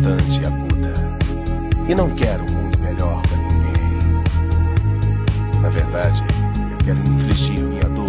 constante e aguda. E não quero um mundo melhor para ninguém. Na verdade, eu quero infligir minha dor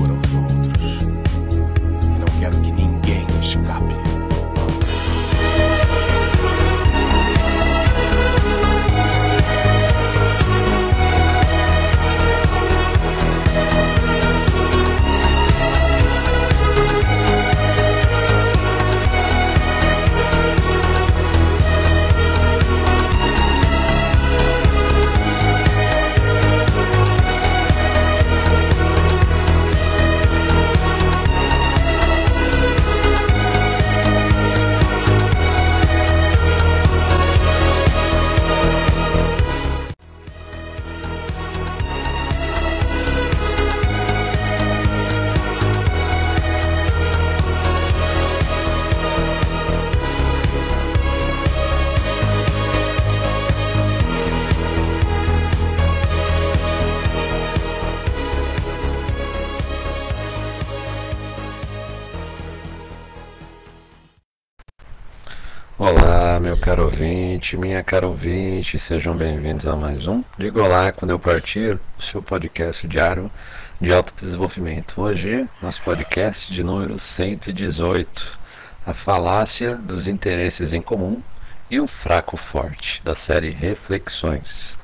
minha cara ouvinte, sejam bem-vindos a mais um Diga Olá Quando Eu Partir, o seu podcast diário de autodesenvolvimento. Hoje, nosso podcast de número 118, a falácia dos interesses em comum e o fraco forte, da série Reflexões.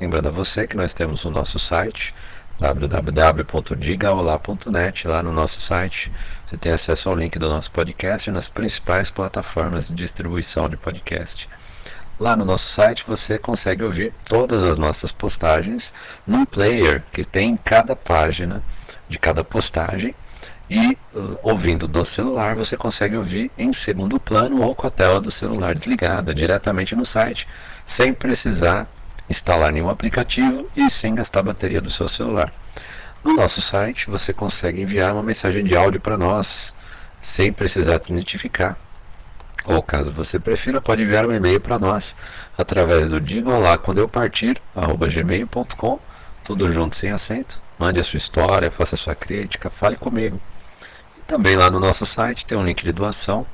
Lembrando a você que nós temos o nosso site, www.digaolá.net, lá no nosso site você tem acesso ao link do nosso podcast nas principais plataformas de distribuição de podcast. Lá no nosso site você consegue ouvir todas as nossas postagens num player que tem em cada página de cada postagem e ouvindo do celular você consegue ouvir em segundo plano ou com a tela do celular desligada diretamente no site, sem precisar instalar nenhum aplicativo e sem gastar a bateria do seu celular. No nosso site você consegue enviar uma mensagem de áudio para nós, sem precisar te identificar. Ou caso você prefira, pode enviar um e-mail para nós através do diga olá quando eu partir, gmail.com, tudo junto sem acento. Mande a sua história, faça a sua crítica, fale comigo. E também lá no nosso site tem um link de doação,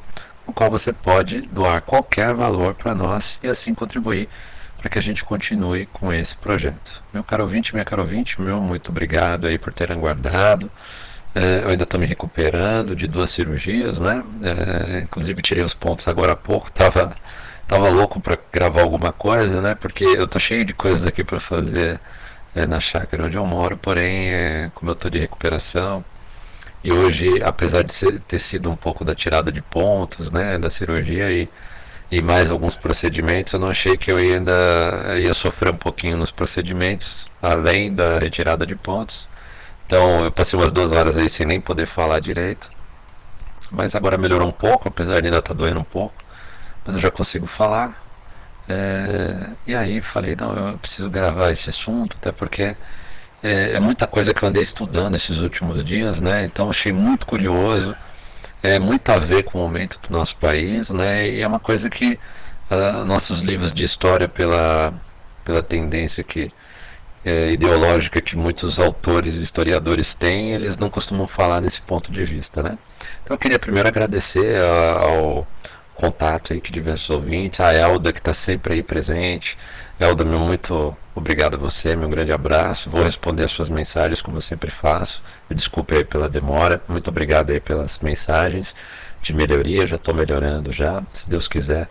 no qual você pode doar qualquer valor para nós e assim contribuir para que a gente continue com esse projeto. Meu caro ouvinte, minha caro ouvinte, meu muito obrigado aí por terem aguardado. É, eu ainda estou me recuperando de duas cirurgias, né? É, inclusive tirei os pontos agora há pouco, tava, tava louco para gravar alguma coisa, né? Porque eu tô cheio de coisas aqui para fazer é, na chácara onde eu moro, porém, é, como eu estou de recuperação, e hoje, apesar de ser, ter sido um pouco da tirada de pontos, né, da cirurgia e e mais alguns procedimentos, eu não achei que eu ainda ia sofrer um pouquinho nos procedimentos, além da retirada de pontos. Então eu passei umas duas horas aí sem nem poder falar direito. Mas agora melhorou um pouco, apesar de ainda estar tá doendo um pouco. Mas eu já consigo falar. É, e aí falei, não, eu preciso gravar esse assunto, até porque é, é muita coisa que eu andei estudando esses últimos dias, né? Então achei muito curioso é muito a ver com o momento do nosso país, né? E é uma coisa que uh, nossos livros de história, pela, pela tendência que é, ideológica que muitos autores e historiadores têm, eles não costumam falar nesse ponto de vista, né? Então eu queria primeiro agradecer ao contato aí que diversos ouvintes, a Elda que está sempre aí presente. Elda, meu muito obrigado a você, meu grande abraço. Vou responder as suas mensagens como eu sempre faço. Me desculpe aí pela demora. Muito obrigado aí pelas mensagens de melhoria. Já estou melhorando já, se Deus quiser.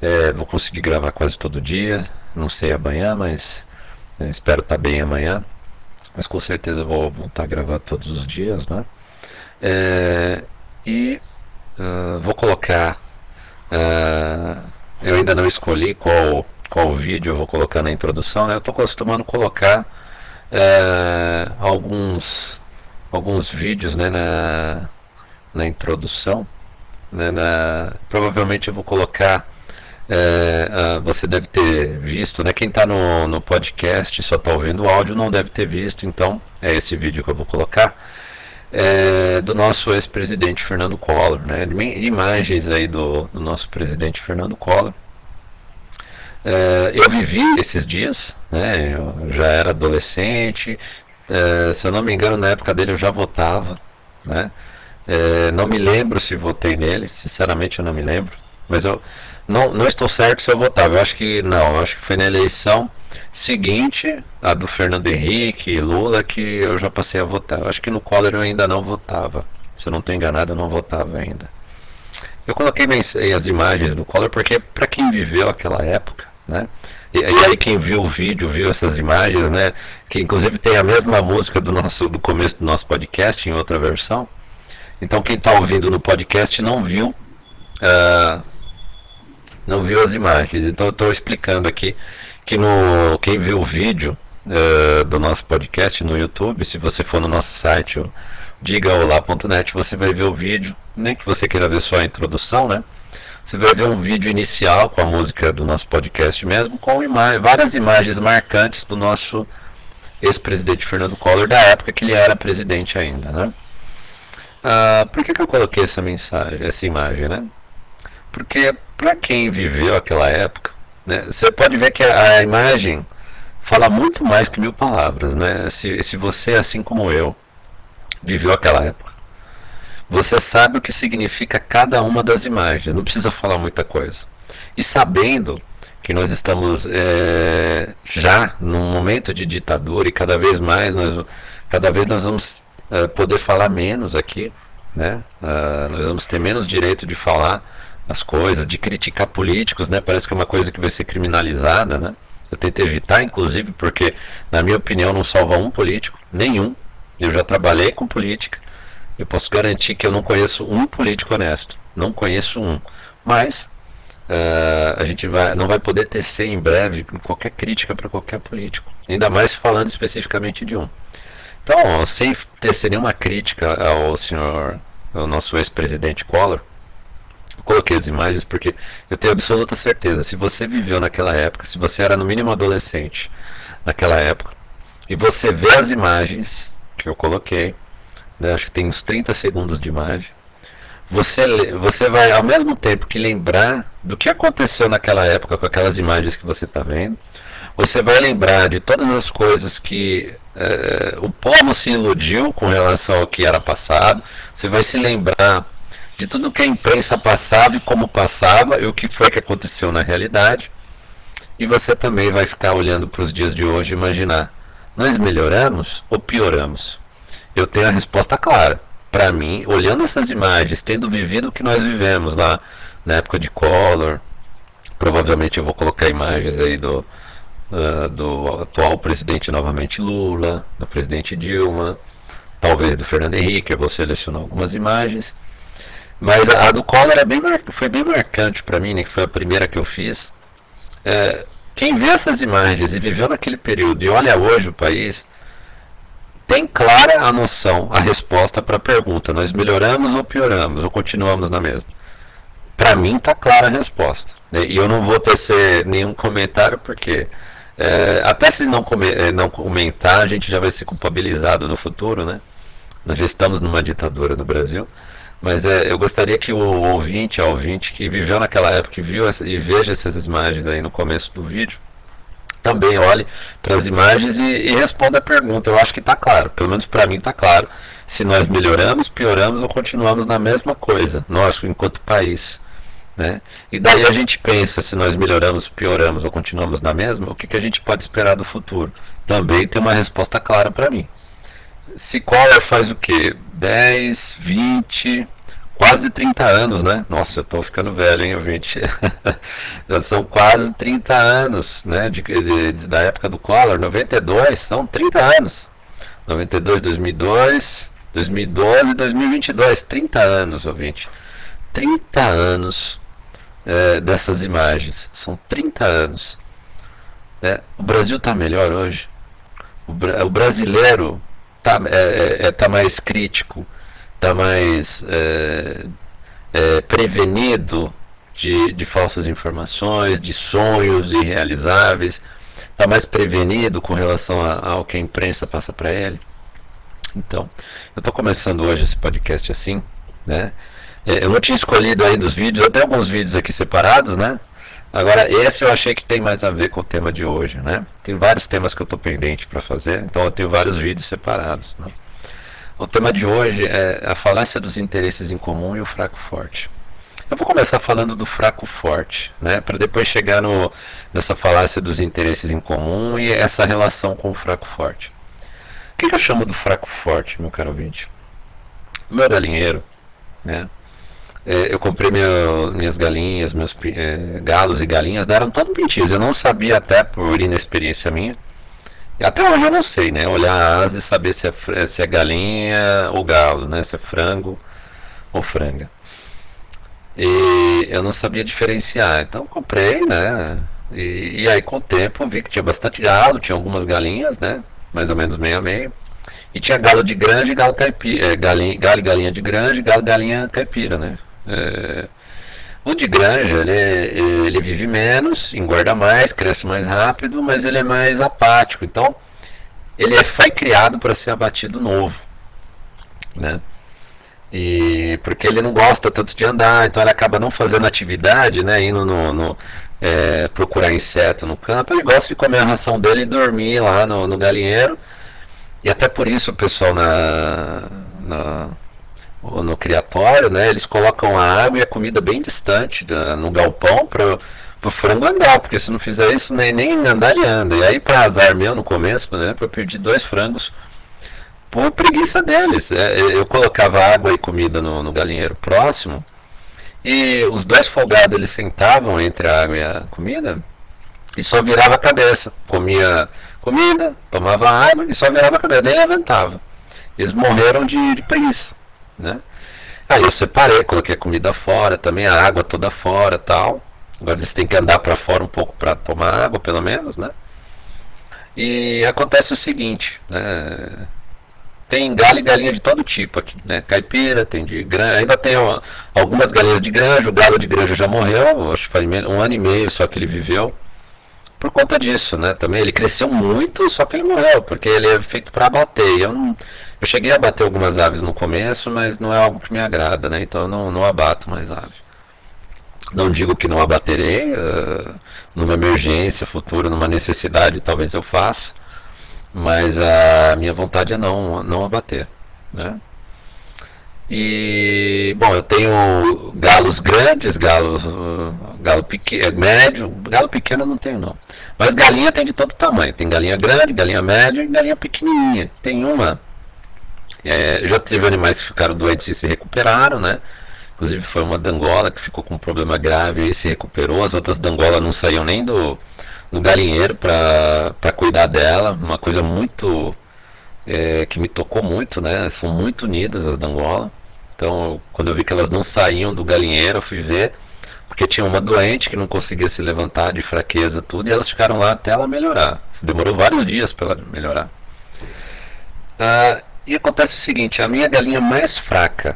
É, vou conseguir gravar quase todo dia. Não sei amanhã, mas é, espero estar tá bem amanhã. Mas com certeza vou voltar a gravar todos os dias, né? É, e uh, vou colocar Uh, eu ainda não escolhi qual, qual vídeo eu vou colocar na introdução, né? Eu estou costumando colocar uh, alguns, alguns vídeos né, na, na introdução. Né, na, provavelmente eu vou colocar. Uh, uh, você deve ter visto, né? Quem está no, no podcast só está ouvindo o áudio não deve ter visto, então é esse vídeo que eu vou colocar é, do nosso ex-presidente Fernando Collor, né? Imagens aí do, do nosso presidente Fernando Collor. É, eu vivi esses dias, né? Eu já era adolescente. É, se eu não me engano, na época dele eu já votava, né? É, não me lembro se votei nele, sinceramente eu não me lembro. Mas eu, não, não estou certo se eu votava. Eu acho que não. Eu acho que foi na eleição seguinte, a do Fernando Henrique Lula, que eu já passei a votar. Eu acho que no Collor eu ainda não votava. Se eu não estou enganado, eu não votava ainda. Eu coloquei as imagens do Collor porque, para quem viveu aquela época, né? E, e, aí quem viu o vídeo, viu essas imagens, né? Que inclusive tem a mesma música do nosso do começo do nosso podcast em outra versão. Então quem está ouvindo no podcast não viu uh, não viu as imagens. Então eu estou explicando aqui que no quem viu o vídeo uh, do nosso podcast no YouTube, se você for no nosso site, digaolá.net, você vai ver o vídeo. Nem que você queira ver só a introdução, né? Você vai ver um vídeo inicial com a música do nosso podcast mesmo, com ima várias imagens marcantes do nosso ex-presidente Fernando Collor, da época que ele era presidente ainda, né? Ah, por que, que eu coloquei essa mensagem, essa imagem, né? Porque para quem viveu aquela época, né, você pode ver que a, a, imagem fala muito mais que mil palavras, né? Se, se você, assim como eu, viveu aquela época, você sabe o que significa cada uma das imagens, não precisa falar muita coisa. E sabendo que nós estamos é, já num momento de ditadura e cada vez mais nós, cada vez nós vamos é, poder falar menos aqui, né? Uh, nós vamos ter menos direito de falar as coisas, de criticar políticos, né? Parece que é uma coisa que vai ser criminalizada, né? Eu tento evitar, inclusive, porque, na minha opinião, não salva um político, nenhum. Eu já trabalhei com política, eu posso garantir que eu não conheço um político honesto. Não conheço um. Mas uh, a gente vai, não vai poder tecer em breve qualquer crítica para qualquer político. Ainda mais falando especificamente de um. Então, sem tecer nenhuma crítica ao senhor, ao nosso ex-presidente Collor, coloquei as imagens porque eu tenho absoluta certeza. Se você viveu naquela época, se você era no mínimo adolescente naquela época, e você vê as imagens que eu coloquei, né, acho que tem uns 30 segundos de imagem. Você, você vai, ao mesmo tempo que lembrar do que aconteceu naquela época com aquelas imagens que você está vendo, você vai lembrar de todas as coisas que é, o povo se iludiu com relação ao que era passado, você vai se lembrar de tudo que a imprensa passava e como passava e o que foi que aconteceu na realidade. E você também vai ficar olhando para os dias de hoje e imaginar: nós melhoramos ou pioramos? eu tenho a resposta clara. Para mim, olhando essas imagens, tendo vivido o que nós vivemos lá na época de Collor, provavelmente eu vou colocar imagens aí do, uh, do atual presidente novamente Lula, do presidente Dilma, talvez do Fernando Henrique, eu vou selecionar algumas imagens. Mas a, do Collor é bem foi bem marcante para mim, né, que foi a primeira que eu fiz. É, quem vê essas imagens e viveu naquele período e olha hoje o país, tem clara a noção, a resposta para a pergunta: nós melhoramos ou pioramos, ou continuamos na mesma? Para mim está clara a resposta. Né? E eu não vou tecer nenhum comentário, porque é, até se não, come, é, não comentar, a gente já vai ser culpabilizado no futuro, né? Nós já estamos numa ditadura no Brasil. Mas é, eu gostaria que o ouvinte, a ouvinte que viveu naquela época e viu essa, e veja essas imagens aí no começo do vídeo, também olhe para as imagens e, e, responda a pergunta. Eu acho que está claro, pelo menos para mim está claro. Se nós melhoramos, pioramos ou continuamos na mesma coisa, nós enquanto país. Né? E daí a gente pensa se nós melhoramos, pioramos ou continuamos na mesma, o que, que a gente pode esperar do futuro? Também tem uma resposta clara para mim. Se Collor faz o que? 10, 20, quase 30 anos, né? Nossa, eu tô ficando velho, hein, gente? Já são quase 30 anos, né? De, de, da época do Collor, 92, são 30 anos. 92, 2002, 2012, 2022, 30 anos, ouvinte. 30 anos é, dessas imagens, são 30 anos. Né? O Brasil está melhor hoje. O, o brasileiro está é, é, é, tá mais crítico está mais é, é, prevenido de, de falsas informações, de sonhos irrealizáveis, está mais prevenido com relação a, ao que a imprensa passa para ele. Então, eu estou começando hoje esse podcast assim, né? É, eu não tinha escolhido ainda os vídeos, tenho alguns vídeos aqui separados, né? Agora, esse eu achei que tem mais a ver com o tema de hoje, né? Tem vários temas que eu estou pendente para fazer, então eu tenho vários vídeos separados, né? O tema de hoje é a falácia dos interesses em comum e o fraco forte. Eu vou começar falando do fraco forte, né? Para depois chegar no, nessa falácia dos interesses em comum e essa relação com o fraco forte. O que, que eu chamo do fraco forte, meu caro ouvinte? O meu galinheiro, né? É, eu comprei meu, minhas galinhas, meus é, galos e galinhas, né, eram todos pintinhos. Eu não sabia até por inexperiência minha. Até hoje eu não sei, né? Olhar a asa e saber se é, se é galinha ou galo, né? Se é frango ou franga. E eu não sabia diferenciar. Então comprei, né? E, e aí com o tempo vi que tinha bastante galo, tinha algumas galinhas, né? Mais ou menos meio a meio. E tinha galo de granja e galo caipira. É, galinha, galo e galinha de granja e galo e galinha caipira, né? É, o de granja, ele, ele vive menos, engorda mais, cresce mais rápido, mas ele é mais apático. Então, ele é, foi criado para ser abatido novo. Né? E porque ele não gosta tanto de andar, então ele acaba não fazendo atividade, né? Indo no, no é, procurar inseto no campo. Ele gosta de comer a ração dele e dormir lá no, no galinheiro. E até por isso o pessoal na, na no criatório, né, eles colocam a água e a comida bem distante da, no galpão para o frango andar, porque se não fizer isso, nem, nem andar ele anda. E aí, para azar meu no começo, né, eu perdi dois frangos por preguiça deles. É, eu colocava água e comida no, no galinheiro próximo e os dois folgados eles sentavam entre a água e a comida e só virava a cabeça. Comia comida, tomava água e só virava a cabeça, nem levantava. Eles morreram de, de preguiça né? Aí eu separei, coloquei a comida fora, também a água toda fora tal. Agora eles têm que andar para fora um pouco para tomar água, pelo menos, né? E acontece o seguinte, né? Tem galho e galinha de todo tipo aqui, né? Caipira, tem de granja, ainda tem ó, algumas galinhas de granja, o galo de granja já morreu, acho que faz um ano e meio só que ele viveu. Por conta disso, né? Também ele cresceu muito, só que ele morreu, porque ele é feito para abater. Eu não, eu cheguei a bater algumas aves no começo, mas não é algo que me agrada, né? Então eu não, não abato mais aves. Não digo que não abaterei, uh, numa emergência futura, numa necessidade, talvez eu faça, mas a minha vontade é não, não abater, né? E, bom, eu tenho galos grandes, galos, galo pequeno, médio, galo pequeno eu não tenho não. Mas galinha tem de todo tamanho, tem galinha grande, galinha média e galinha pequenininha. Tem uma é, já teve animais que ficaram doentes e se recuperaram, né? Inclusive foi uma dangola que ficou com um problema grave e se recuperou. As outras dangolas não saíam nem do, do galinheiro para cuidar dela. Uma coisa muito é, que me tocou muito, né? São muito unidas as dangolas. Então, quando eu vi que elas não saíam do galinheiro, eu fui ver, porque tinha uma doente que não conseguia se levantar de fraqueza, tudo, e elas ficaram lá até ela melhorar. Demorou vários dias para ela melhorar. Ah, e acontece o seguinte, a minha galinha mais fraca,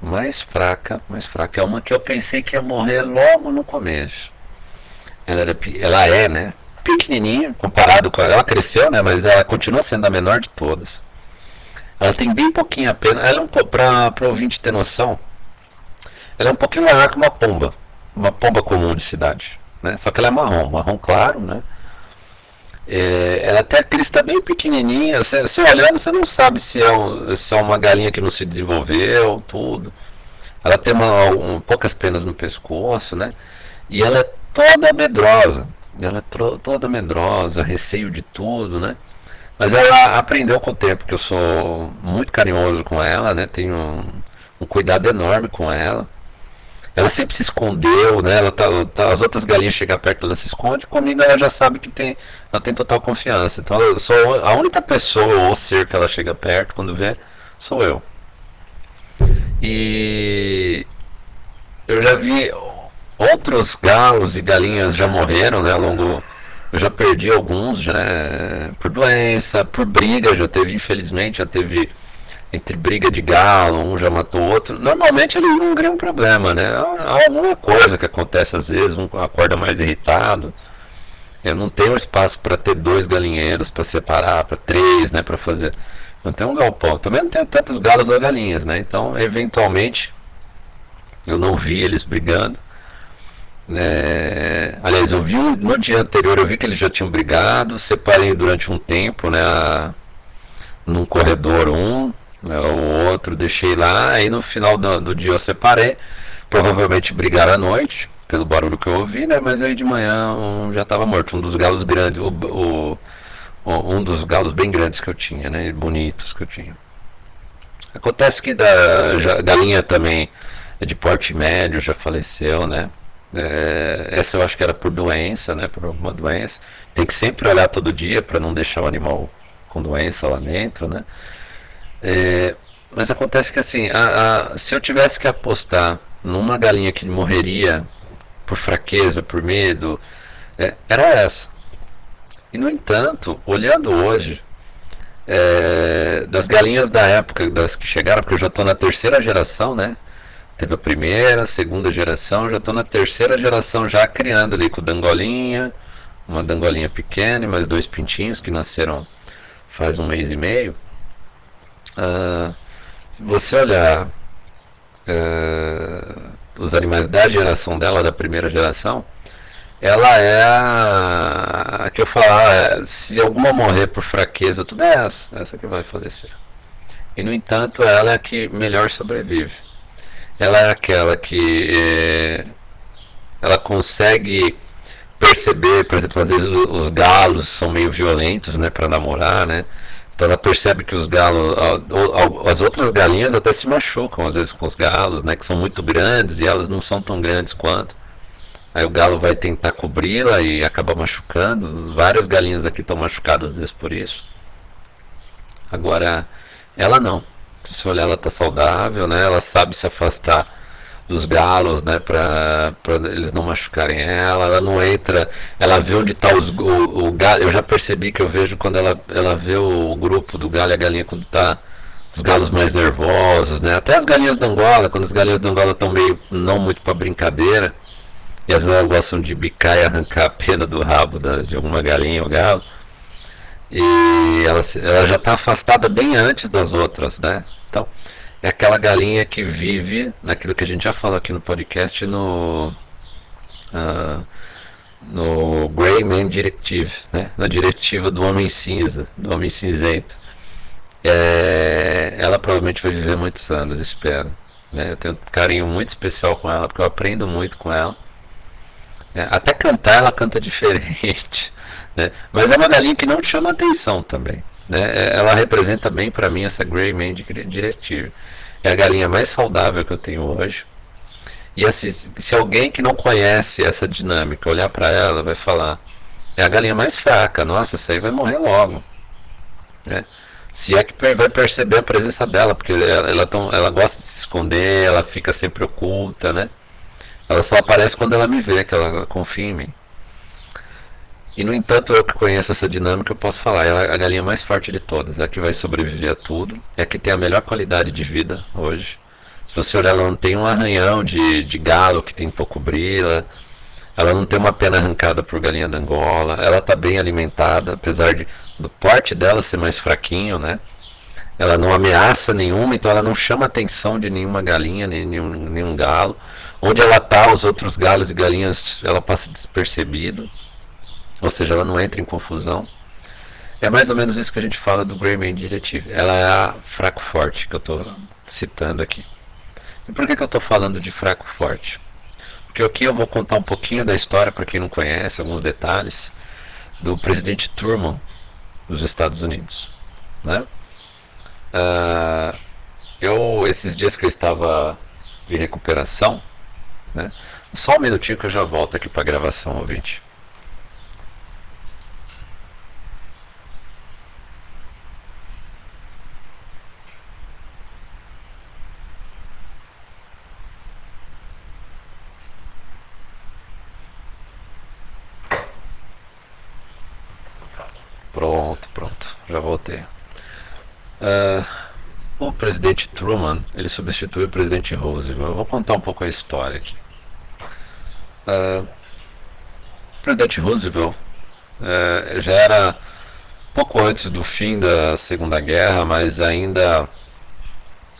mais fraca, mais fraca, é uma que eu pensei que ia morrer logo no começo. Ela, era, ela é, né? Pequenininha, comparado com ela. Ela cresceu, né? Mas ela continua sendo a menor de todas. Ela tem bem pouquinho a pena. Ela é um para o ouvinte ter noção. Ela é um pouquinho maior que uma pomba. Uma pomba comum de cidade. Né? Só que ela é marrom, marrom claro, né? É, ela até a crista bem pequenininha. Você, você, olhando, você não sabe se é, um, se é uma galinha que não se desenvolveu, tudo. Ela tem uma, um, poucas penas no pescoço, né? E ela é toda medrosa. Ela é toda medrosa, receio de tudo, né? Mas ela aprendeu com o tempo que eu sou muito carinhoso com ela, né? Tenho um, um cuidado enorme com ela. Ela sempre se escondeu, né? Ela tá, tá, as outras galinhas chegam perto, ela se esconde. Comigo ela já sabe que tem, ela tem total confiança. Então eu sou a única pessoa ou ser que ela chega perto quando vê, sou eu. E eu já vi outros galos e galinhas já morreram, né? Ao longo, eu já perdi alguns, né, por doença, por briga, já teve, infelizmente, já teve entre briga de galo, um já matou o outro, normalmente eles não criam problema, né? Há alguma coisa que acontece às vezes, um acorda mais irritado. Eu não tenho espaço para ter dois galinheiros para separar, para três, né, para fazer. Não tenho um galpão. Também não tenho tantos galos ou galinhas, né? Então, eventualmente, eu não vi eles brigando. É... Aliás, eu vi no dia anterior, eu vi que eles já tinham brigado. Separei durante um tempo, né? A... Num corredor um, né, o outro deixei lá, aí no final do, do dia eu separei. provavelmente brigaram à noite, pelo barulho que eu ouvi, né? Mas aí de manhã um já estava morto, um dos galos grandes, o, o, um dos galos bem grandes que eu tinha, né? Bonitos que eu tinha. Acontece que da galinha também é de porte médio, já faleceu, né? É, essa eu acho que era por doença, né? Por alguma doença. Tem que sempre olhar todo dia para não deixar o animal com doença lá dentro, né? É, mas acontece que assim, a, a, se eu tivesse que apostar numa galinha que morreria por fraqueza, por medo, é, era essa. E no entanto, olhando hoje, é, das galinhas da época, das que chegaram, porque eu já estou na terceira geração, né? Teve a primeira, a segunda geração, já estou na terceira geração já criando ali com dangolinha, uma dangolinha pequena e mais dois pintinhos que nasceram faz um mês e meio. Uh, se você olhar uh, os animais da geração dela, da primeira geração, ela é a, a que eu falar, é, se alguma morrer por fraqueza, tudo é essa, essa que vai falecer. E no entanto, ela é a que melhor sobrevive. Ela é aquela que é, ela consegue perceber, por exemplo, às vezes os galos são meio violentos, né, para namorar, né? Então ela percebe que os galos, as outras galinhas até se machucam às vezes com os galos, né, que são muito grandes e elas não são tão grandes quanto. Aí o galo vai tentar cobri-la e acaba machucando. Várias galinhas aqui estão machucadas às vezes por isso. Agora, ela não. Se olhar, ela está saudável, né? Ela sabe se afastar dos galos, né, para eles não machucarem ela. Ela não entra, ela vê onde está o, o galo. Eu já percebi que eu vejo quando ela, ela vê o grupo do galo e a galinha quando está os galos mais nervosos, né? Até as galinhas da Angola, quando as galinhas da Angola estão meio não muito para brincadeira, e às vezes elas gostam de bicar e arrancar a pena do rabo da, de alguma galinha ou galo. E ela, ela já está afastada bem antes das outras, né? Então, é aquela galinha que vive naquilo que a gente já falou aqui no podcast no uh, no Grey Man Directive, né? na diretiva do homem cinza, do homem cinzento. É, ela provavelmente vai viver muitos anos, espero. Né? Eu tenho um carinho muito especial com ela, porque eu aprendo muito com ela. É, até cantar ela canta diferente, né? mas é uma galinha que não chama atenção também. Né? É, ela representa bem para mim essa Grey Man Directive. É a galinha mais saudável que eu tenho hoje. E assim, se alguém que não conhece essa dinâmica olhar para ela, vai falar: é a galinha mais fraca, nossa, essa aí vai morrer logo. Né? Se é que vai perceber a presença dela, porque ela, ela, tão, ela gosta de se esconder, ela fica sempre oculta, né? Ela só aparece quando ela me vê, que ela confia em mim. E no entanto, eu que conheço essa dinâmica, eu posso falar, ela é a galinha mais forte de todas, é a que vai sobreviver a tudo, é a que tem a melhor qualidade de vida hoje. Se você olhar, ela não tem um arranhão de, de galo que tem pouco brilho, ela não tem uma pena arrancada por galinha da Angola, ela está bem alimentada, apesar de, do porte dela ser mais fraquinho, né? Ela não ameaça nenhuma, então ela não chama atenção de nenhuma galinha, nem nenhum, nenhum galo. Onde ela está, os outros galos e galinhas, ela passa despercebido ou seja, ela não entra em confusão. É mais ou menos isso que a gente fala do Greyman Directive. Ela é a fraco-forte que eu estou citando aqui. E por que, que eu estou falando de fraco-forte? Porque aqui eu vou contar um pouquinho da história, para quem não conhece, alguns detalhes, do presidente Truman dos Estados Unidos. Né? Uh, eu, esses dias que eu estava de recuperação, né? só um minutinho que eu já volto aqui para a gravação, ouvinte. Já voltei. Uh, o presidente Truman, ele substituiu o presidente Roosevelt. Vou contar um pouco a história aqui. Uh, o presidente Roosevelt uh, já era pouco antes do fim da Segunda Guerra, mas ainda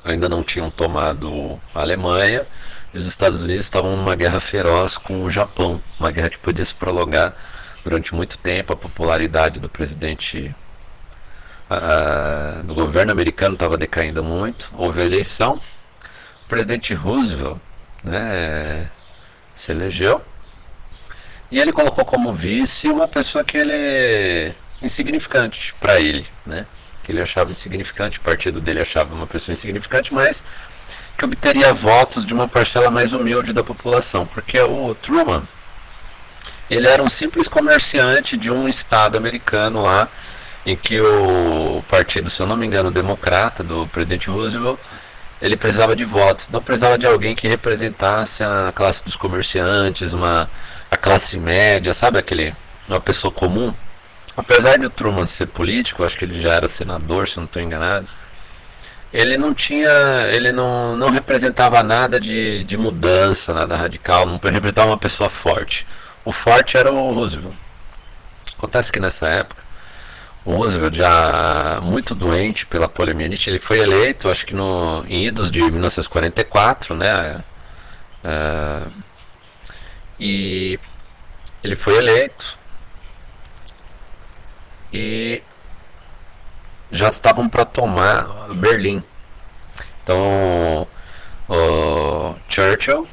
ainda não tinham tomado a Alemanha. E os Estados Unidos estavam numa guerra feroz com o Japão, uma guerra que podia se prolongar durante muito tempo a popularidade do presidente uh, do governo americano estava decaindo muito. Houve a eleição. O presidente Roosevelt né, se elegeu. E ele colocou como vice uma pessoa que ele é insignificante para ele, né? Que ele achava insignificante, o partido dele achava uma pessoa insignificante, mas que obteria votos de uma parcela mais humilde da população, porque o Truman ele era um simples comerciante de um estado americano lá, em que o partido, se eu não me engano, democrata do presidente Roosevelt, ele precisava de votos, não precisava de alguém que representasse a classe dos comerciantes, uma a classe média, sabe aquele uma pessoa comum. Apesar de o Truman ser político, acho que ele já era senador, se não estou enganado ele não tinha, ele não, não representava nada de, de mudança, nada radical, não representava uma pessoa forte. O forte era o Roosevelt. Acontece que nessa época, Roosevelt já muito doente pela poliomielite, ele foi eleito, acho que no, em idos de 1944, né? É, e ele foi eleito e já estavam para tomar Berlim. Então, o Churchill,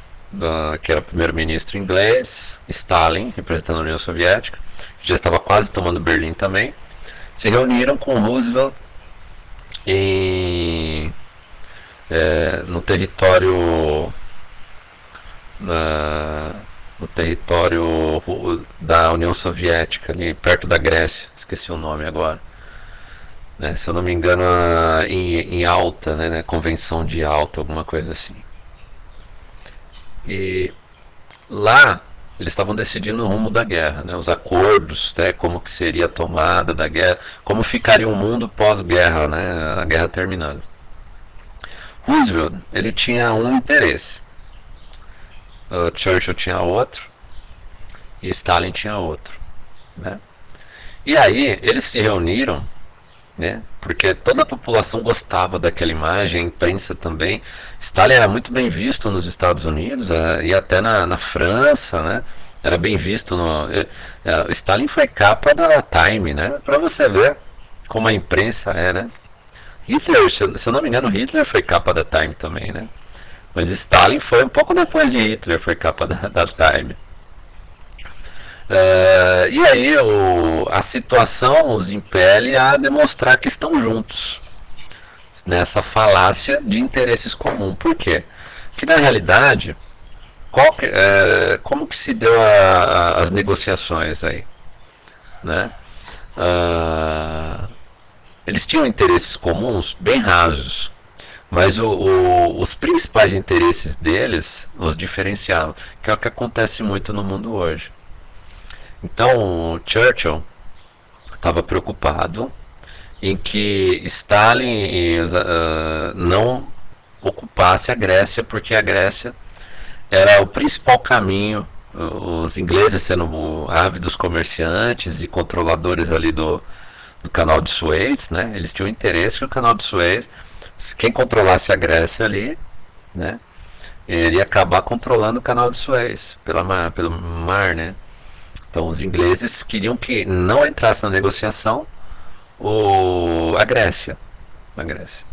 que era primeiro-ministro inglês, Stalin, representando a União Soviética, já estava quase tomando Berlim também, se reuniram com Roosevelt em, é, no território na, no território da União Soviética, ali perto da Grécia, esqueci o nome agora né, se eu não me engano, em, em alta, né, né, convenção de alta, alguma coisa assim. E lá eles estavam decidindo o rumo da guerra, né, os acordos, né, como que seria a tomada da guerra, como ficaria o mundo pós-guerra, né, a guerra terminando. Roosevelt ele tinha um interesse, o Churchill tinha outro e Stalin tinha outro, né? E aí eles se reuniram né? Porque toda a população gostava daquela imagem, a imprensa também. Stalin era muito bem visto nos Estados Unidos é, e até na, na França, né? Era bem visto no. É, é, Stalin foi capa da Time, né? Para você ver como a imprensa é, né? Hitler, se eu não me engano, Hitler foi capa da Time também, né? Mas Stalin foi um pouco depois de Hitler, foi capa da, da Time. Uh, e aí o, a situação os impele a demonstrar que estão juntos nessa falácia de interesses comuns. Por quê? Porque na realidade, que, é, como que se deu a, a, as negociações aí? Né? Uh, eles tinham interesses comuns bem rasos, mas o, o, os principais interesses deles os diferenciavam, que é o que acontece muito no mundo hoje. Então, Churchill estava preocupado em que Stalin uh, não ocupasse a Grécia, porque a Grécia era o principal caminho, os ingleses sendo ávidos comerciantes e controladores ali do, do canal de Suez, né? Eles tinham interesse que o canal de Suez, quem controlasse a Grécia ali, né? Ele ia acabar controlando o canal de Suez pela, pelo mar, né? Então os ingleses queriam que não entrasse na negociação o, a Grécia. A Grécia.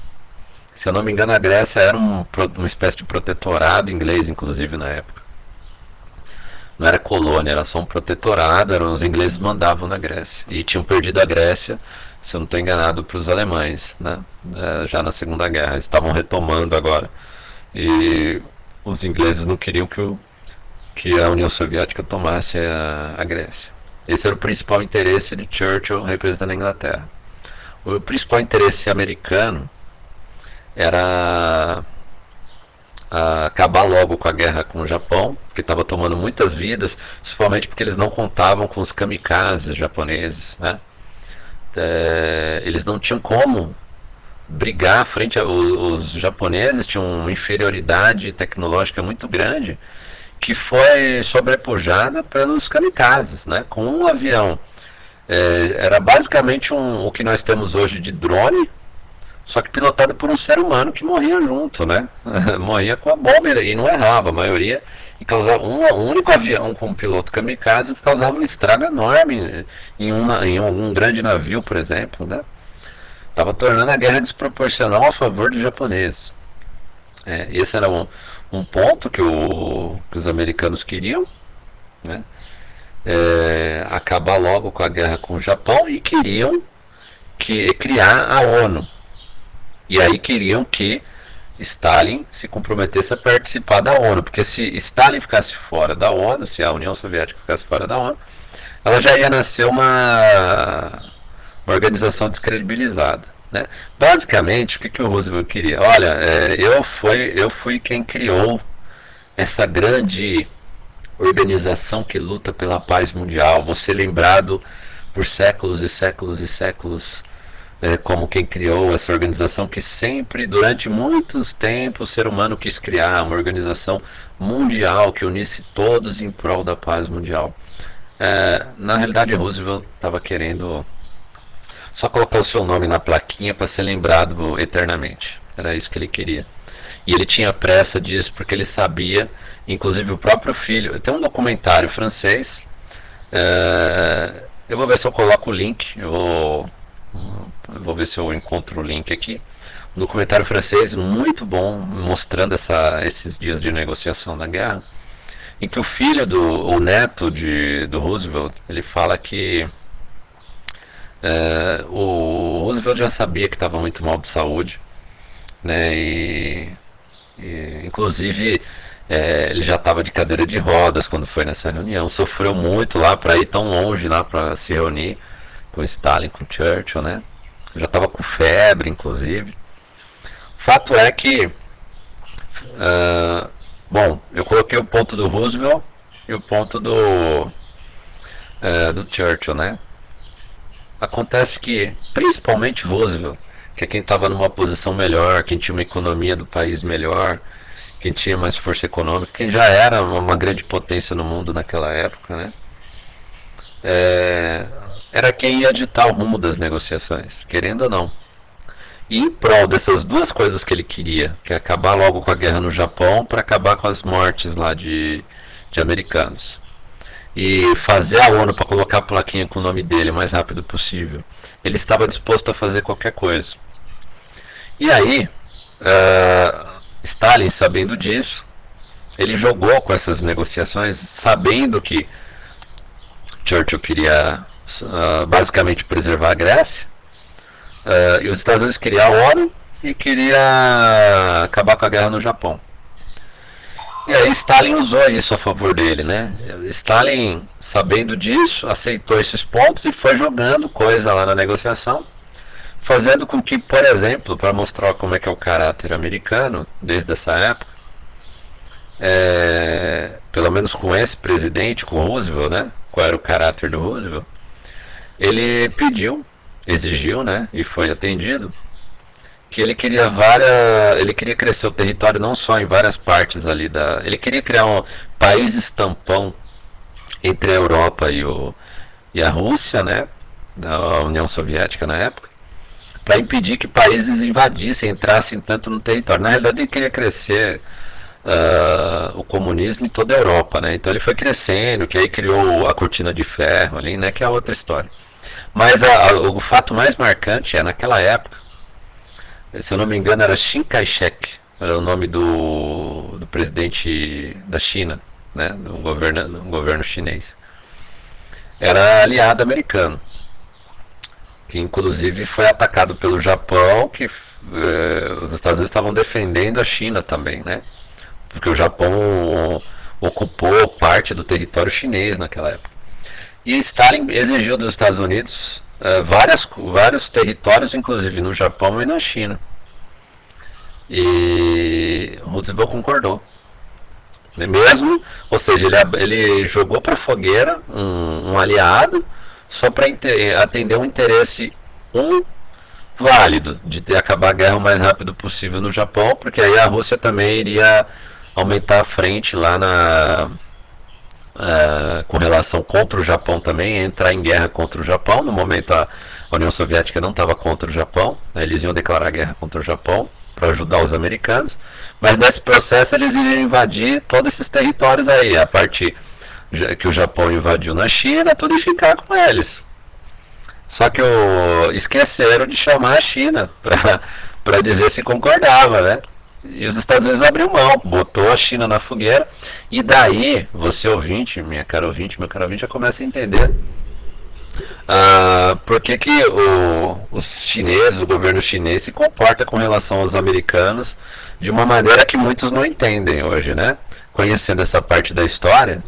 Se eu não me engano, a Grécia era um, uma espécie de protetorado inglês, inclusive na época. Não era colônia, era só um protetorado, eram, os ingleses mandavam na Grécia. E tinham perdido a Grécia, se eu não estou enganado, para os alemães, né? É, já na Segunda Guerra. Estavam retomando agora. E os ingleses não queriam que o, que a União Soviética tomasse a, a Grécia. Esse era o principal interesse de Churchill representando a Inglaterra. O principal interesse americano era acabar logo com a guerra com o Japão, que estava tomando muitas vidas, principalmente porque eles não contavam com os kamikazes japoneses. Né? É, eles não tinham como brigar frente aos japoneses, tinham uma inferioridade tecnológica muito grande que foi sobrepujada pelos kamikazes, né? Com um avião. É, era basicamente um, o que nós temos hoje de drone, só que pilotado por um ser humano que morria junto, né? morria com a bomba e não errava, a maioria. E causava um, um único avião com um piloto kamikaze causava um estrago enorme em, uma, em um, um grande navio, por exemplo, né? Estava tornando a guerra desproporcional a favor dos japoneses. É, esse era um, um ponto que, o, que os americanos queriam, né? É, acabar logo com a guerra com o Japão e queriam que, criar a ONU. E aí queriam que Stalin se comprometesse a participar da ONU, porque se Stalin ficasse fora da ONU, se a União Soviética ficasse fora da ONU, ela já ia nascer uma, uma organização descredibilizada. Né? Basicamente, o que, que o Roosevelt queria? Olha, é, eu, fui, eu fui quem criou essa grande organização que luta pela paz mundial. Vou ser lembrado por séculos e séculos e séculos é, como quem criou essa organização que sempre, durante muitos tempos, o ser humano quis criar uma organização mundial que unisse todos em prol da paz mundial. É, na realidade, Roosevelt estava querendo só colocar o seu nome na plaquinha para ser lembrado eternamente. Era isso que ele queria. E ele tinha pressa disso porque ele sabia, inclusive o próprio filho. Tem um documentário francês. É, eu vou ver se eu coloco o link. Eu vou eu vou ver se eu encontro o link aqui. Um documentário francês muito bom, mostrando essa, esses dias de negociação da guerra, em que o filho do, o neto de, do Roosevelt, ele fala que é, o Roosevelt já sabia que estava muito mal de saúde, né? E, e inclusive é, ele já estava de cadeira de rodas quando foi nessa reunião, sofreu muito lá para ir tão longe lá para se reunir com Stalin, com Churchill, né? já estava com febre, inclusive. Fato é que, uh, bom, eu coloquei o ponto do Roosevelt e o ponto do, uh, do Churchill, né? Acontece que, principalmente Roosevelt, que é quem estava numa posição melhor, quem tinha uma economia do país melhor, quem tinha mais força econômica, quem já era uma grande potência no mundo naquela época, né? É, era quem ia ditar o rumo das negociações, querendo ou não. E em prol dessas duas coisas que ele queria, que é acabar logo com a guerra no Japão para acabar com as mortes lá de, de americanos. E fazer a ONU para colocar a plaquinha com o nome dele o mais rápido possível. Ele estava disposto a fazer qualquer coisa. E aí, uh, Stalin, sabendo disso, ele jogou com essas negociações, sabendo que Churchill queria uh, basicamente preservar a Grécia. Uh, e os Estados Unidos queriam a ONU e queria acabar com a guerra no Japão. E aí Stalin usou isso a favor dele, né? Stalin, sabendo disso, aceitou esses pontos e foi jogando coisa lá na negociação, fazendo com que, por exemplo, para mostrar como é que é o caráter americano desde essa época, é, pelo menos com esse presidente, com Roosevelt, né? Qual era o caráter do Roosevelt? ele pediu, exigiu, né, e foi atendido, que ele queria várias, ele queria crescer o território não só em várias partes ali da, ele queria criar um país estampão entre a Europa e, o, e a Rússia, né, da União Soviética na época, para impedir que países invadissem, entrassem tanto no território. Na realidade, ele queria crescer uh, o comunismo em toda a Europa, né? Então ele foi crescendo, que aí criou a cortina de ferro ali, né? Que é outra história. Mas a, a, o fato mais marcante é naquela época, se eu não me engano, era Chiang Kai-shek, era o nome do, do presidente da China, né, do governo, do governo chinês. Era aliado americano, que inclusive foi atacado pelo Japão, que eh, os Estados Unidos estavam defendendo a China também, né? Porque o Japão ocupou parte do território chinês naquela época. E Stalin exigiu dos Estados Unidos uh, várias, vários territórios, inclusive no Japão e na China. E Roosevelt concordou. Mesmo, ou seja, ele, ele jogou para fogueira um, um, aliado só para atender um interesse um válido de ter, acabar a guerra o mais rápido possível no Japão, porque aí a Rússia também iria aumentar a frente lá na uh, com relação contra o Japão também, entrar em guerra contra o Japão. No momento a União Soviética não estava contra o Japão, né, eles iam declarar guerra contra o Japão para ajudar os americanos, mas nesse processo eles iriam invadir todos esses territórios aí, a parte que o Japão invadiu na China, tudo e ficar com eles. Só que o, esqueceram de chamar a China para dizer se concordava, né? E os Estados Unidos abriu mão, botou a China na fogueira, e daí, você ouvinte, minha cara ouvinte, meu caro ouvinte, já começa a entender uh, por que, que o, os chineses, o governo chinês se comporta com relação aos americanos de uma maneira que muitos não entendem hoje, né? Conhecendo essa parte da história,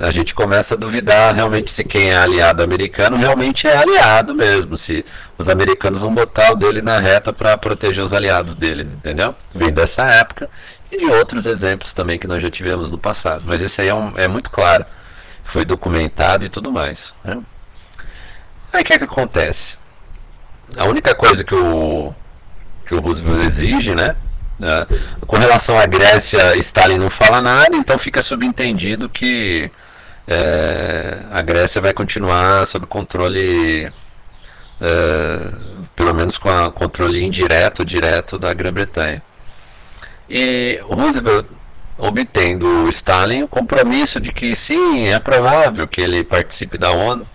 a gente começa a duvidar realmente se quem é aliado americano realmente é aliado mesmo, se os americanos vão botar o dele na reta para proteger os aliados deles, entendeu? Vem dessa época e de outros exemplos também que nós já tivemos no passado, mas esse aí é, um, é muito claro, foi documentado e tudo mais. Né? Aí o que, é que acontece? A única coisa que o, que o Roosevelt exige, né? Uh, com relação à Grécia, Stalin não fala nada, então fica subentendido que é, a Grécia vai continuar sob controle, é, pelo menos com o controle indireto, direto da Grã-Bretanha. E Roosevelt obtém do Stalin o compromisso de que sim, é provável que ele participe da ONU.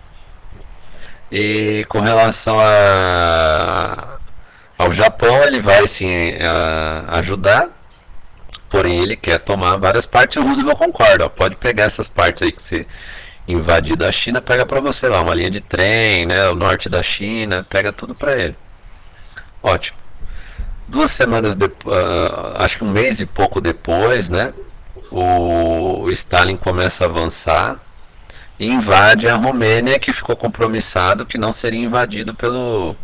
E com relação a, ao Japão, ele vai sim a, ajudar Porém, ele quer tomar várias partes o Roosevelt concorda. Ó, pode pegar essas partes aí que você invadir da China, pega para você lá, uma linha de trem, né, o norte da China, pega tudo para ele. Ótimo. Duas semanas depois, uh, acho que um mês e pouco depois, né, o Stalin começa a avançar e invade a Romênia, que ficou compromissado que não seria invadido pelo,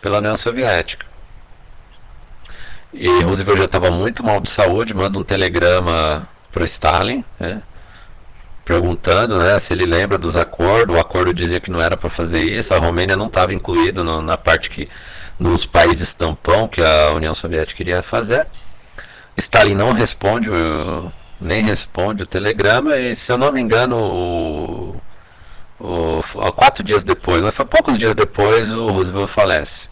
pela União Soviética. E Roosevelt já estava muito mal de saúde, manda um telegrama para Stalin, né, perguntando né, se ele lembra dos acordos. O acordo dizia que não era para fazer isso, a Romênia não estava incluída na parte que nos países tampão que a União Soviética queria fazer. Stalin não responde, nem responde o telegrama, e se eu não me engano, o, o, quatro dias depois, mas foi poucos dias depois, o Roosevelt falece.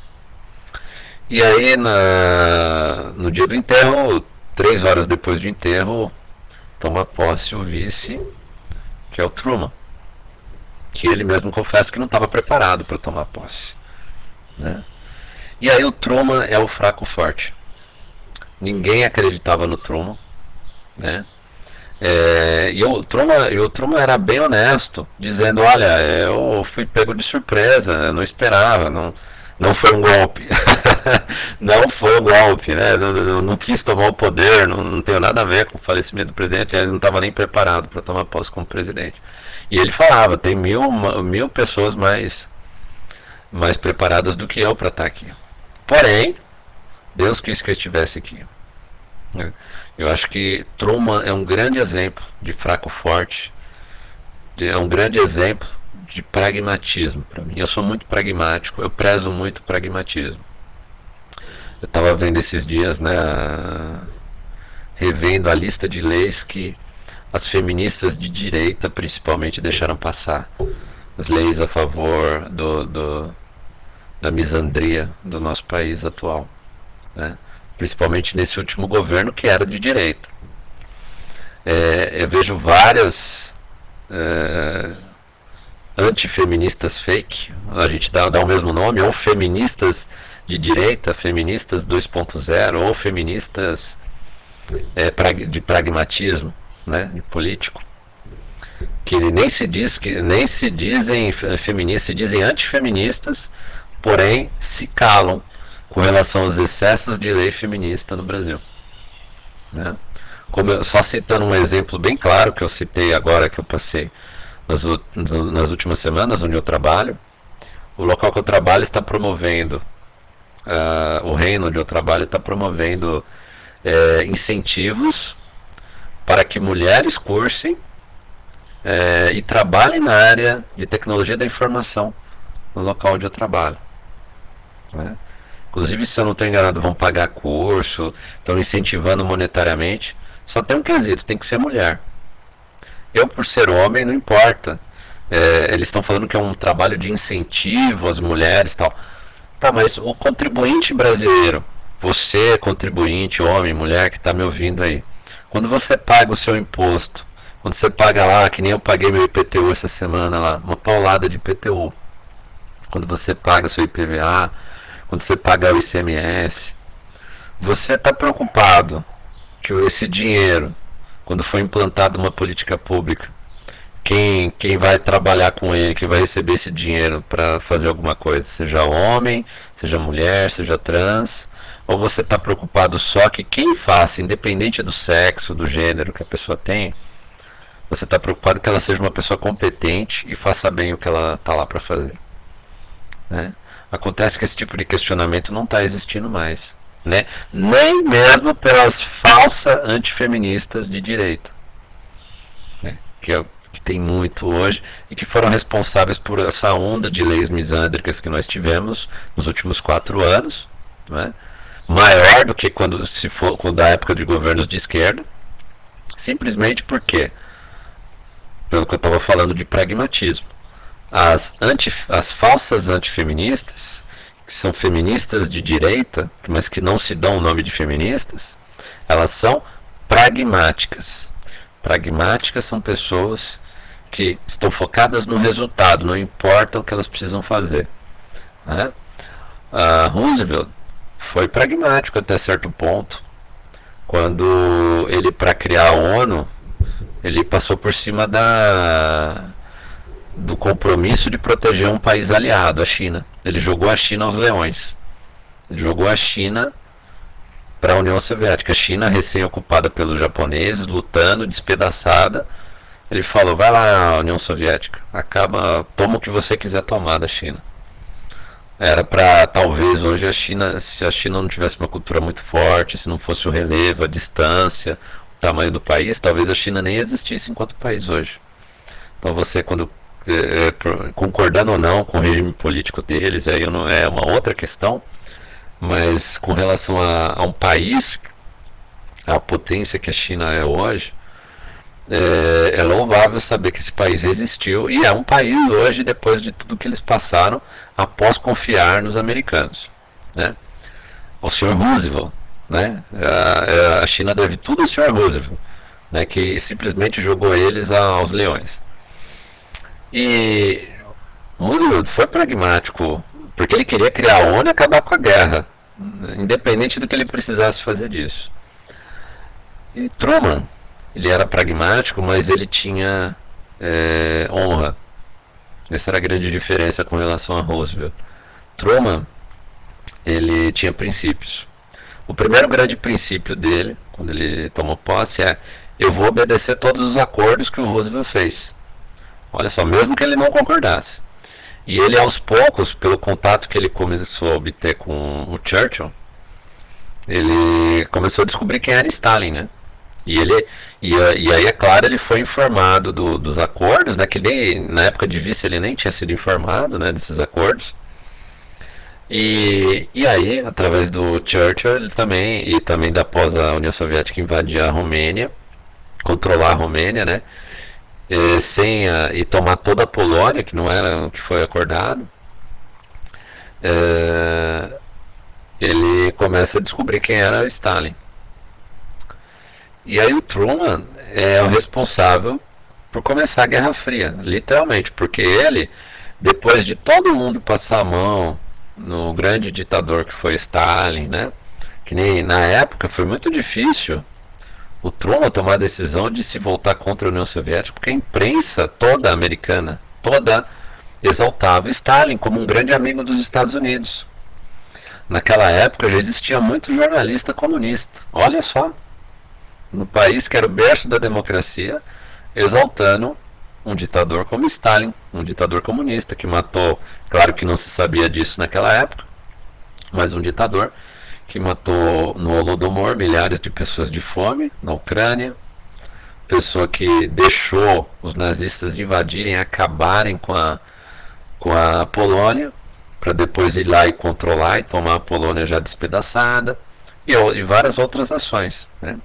E aí, na, no dia do enterro, três horas depois do enterro, toma posse o vice, que é o Truman. Que ele mesmo confessa que não estava preparado para tomar posse. Né? E aí o Truman é o fraco forte. Ninguém acreditava no Truman. Né? É, e, o Truman, e o Truman era bem honesto, dizendo, olha, eu fui pego de surpresa, eu não esperava, não, não foi um golpe. não foi um golpe, né? Não, não, não, quis tomar o poder, não, não tem nada a ver com o falecimento do presidente, ele não estava nem preparado para tomar posse como presidente. E ele falava, tem mil, mil pessoas mais, mais preparadas do que eu para estar tá aqui. Porém, Deus quis que eu estivesse aqui. Eu acho que Truman é um grande exemplo de fraco forte, é um grande exemplo de pragmatismo para mim. Eu sou muito pragmático, eu prezo muito pragmatismo. Eu estava vendo esses dias, né, revendo a lista de leis que as feministas de direita, principalmente, deixaram passar. As leis a favor do, do da misandria do nosso país atual. Né? Principalmente nesse último governo que era de direita. É, eu vejo várias. É, antifeministas fake, a gente dá, dá o mesmo nome, ou feministas de direita, feministas 2.0, ou feministas é, de pragmatismo, né, de político, que nem se diz que nem se dizem feministas, se dizem antifeministas, porém se calam com relação aos excessos de lei feminista no Brasil. Né? Como eu, só citando um exemplo bem claro que eu citei agora que eu passei nas, nas últimas semanas onde eu trabalho, o local que eu trabalho está promovendo, uh, o reino onde eu trabalho está promovendo uh, incentivos para que mulheres cursem uh, e trabalhem na área de tecnologia da informação no local onde eu trabalho. Né? Inclusive, se eu não estou enganado, vão pagar curso, estão incentivando monetariamente. Só tem um quesito, tem que ser mulher. Eu, por ser homem, não importa. É, eles estão falando que é um trabalho de incentivo às mulheres tal. Tá, mas o contribuinte brasileiro, você, contribuinte, homem, mulher que está me ouvindo aí, quando você paga o seu imposto, quando você paga lá, que nem eu paguei meu IPTU essa semana lá, uma paulada de IPTU. Quando você paga o seu IPVA, quando você paga o ICMS, você está preocupado que esse dinheiro, quando for implantada uma política pública, quem, quem vai trabalhar com ele, quem vai receber esse dinheiro para fazer alguma coisa, seja homem, seja mulher, seja trans, ou você está preocupado só que quem faça, independente do sexo, do gênero que a pessoa tem, você está preocupado que ela seja uma pessoa competente e faça bem o que ela está lá para fazer. Né? Acontece que esse tipo de questionamento não está existindo mais. Né? Nem mesmo pelas falsas antifeministas de direita. Né? Que, é, que tem muito hoje e que foram responsáveis por essa onda de leis misândricas que nós tivemos nos últimos quatro anos. Né? Maior do que quando se for quando da época de governos de esquerda. Simplesmente porque pelo que eu estava falando de pragmatismo. As, anti, as falsas antifeministas, que são feministas de direita, mas que não se dão o nome de feministas, elas são pragmáticas. Pragmáticas são pessoas que estão focadas no resultado, não importa o que elas precisam fazer. Né? A Roosevelt foi pragmático até certo ponto, quando ele, para criar a ONU, ele passou por cima da do compromisso de proteger um país aliado, a China. Ele jogou a China aos leões. Ele jogou a China para a União Soviética. A China recém-ocupada pelos japoneses, lutando, despedaçada. Ele falou: vai lá, União Soviética, acaba, toma o que você quiser tomar da China. Era para talvez hoje a China, se a China não tivesse uma cultura muito forte, se não fosse o relevo, a distância, tamanho do país, talvez a China nem existisse enquanto país hoje. Então você quando é, é concordando ou não com o regime político deles, aí não, é uma outra questão, mas com relação a, a um país, a potência que a China é hoje, é, é, louvável saber que esse país existiu e é um país hoje depois de tudo que eles passaram após confiar nos americanos. Né? O senhor Roosevelt né? A, a China deve tudo ao Sr. Roosevelt, né? que simplesmente jogou eles aos leões. E Roosevelt foi pragmático, porque ele queria criar a ONU e acabar com a guerra, independente do que ele precisasse fazer disso. E Truman, ele era pragmático, mas ele tinha é, honra. Essa era a grande diferença com relação a Roosevelt. Truman, ele tinha princípios. O primeiro grande princípio dele, quando ele tomou posse, é: eu vou obedecer todos os acordos que o Roosevelt fez. Olha só, mesmo que ele não concordasse. E ele, aos poucos, pelo contato que ele começou a obter com o Churchill, ele começou a descobrir quem era Stalin, né? E, ele, e, e aí, é claro, ele foi informado do, dos acordos, né? Que na época de vice ele nem tinha sido informado né, desses acordos. E, e aí, através do Churchill ele também, e também da após a União Soviética invadir a Romênia, controlar a Romênia, né? E, sem a, e tomar toda a Polônia, que não era o que foi acordado, é, ele começa a descobrir quem era Stalin. E aí o Truman é o responsável por começar a Guerra Fria, literalmente, porque ele, depois de todo mundo passar a mão no grande ditador que foi Stalin, né? Que nem na época foi muito difícil o Truman tomar a decisão de se voltar contra a União Soviética, porque a imprensa toda americana, toda exaltava Stalin como um grande amigo dos Estados Unidos. Naquela época já existia muito jornalista comunista. Olha só, no país que era o berço da democracia, exaltando um ditador como Stalin, um ditador comunista que matou, claro que não se sabia disso naquela época, mas um ditador que matou no Holodomor milhares de pessoas de fome na Ucrânia, pessoa que deixou os nazistas invadirem, acabarem com a, com a Polônia, para depois ir lá e controlar e tomar a Polônia já despedaçada, e, e várias outras ações. Né?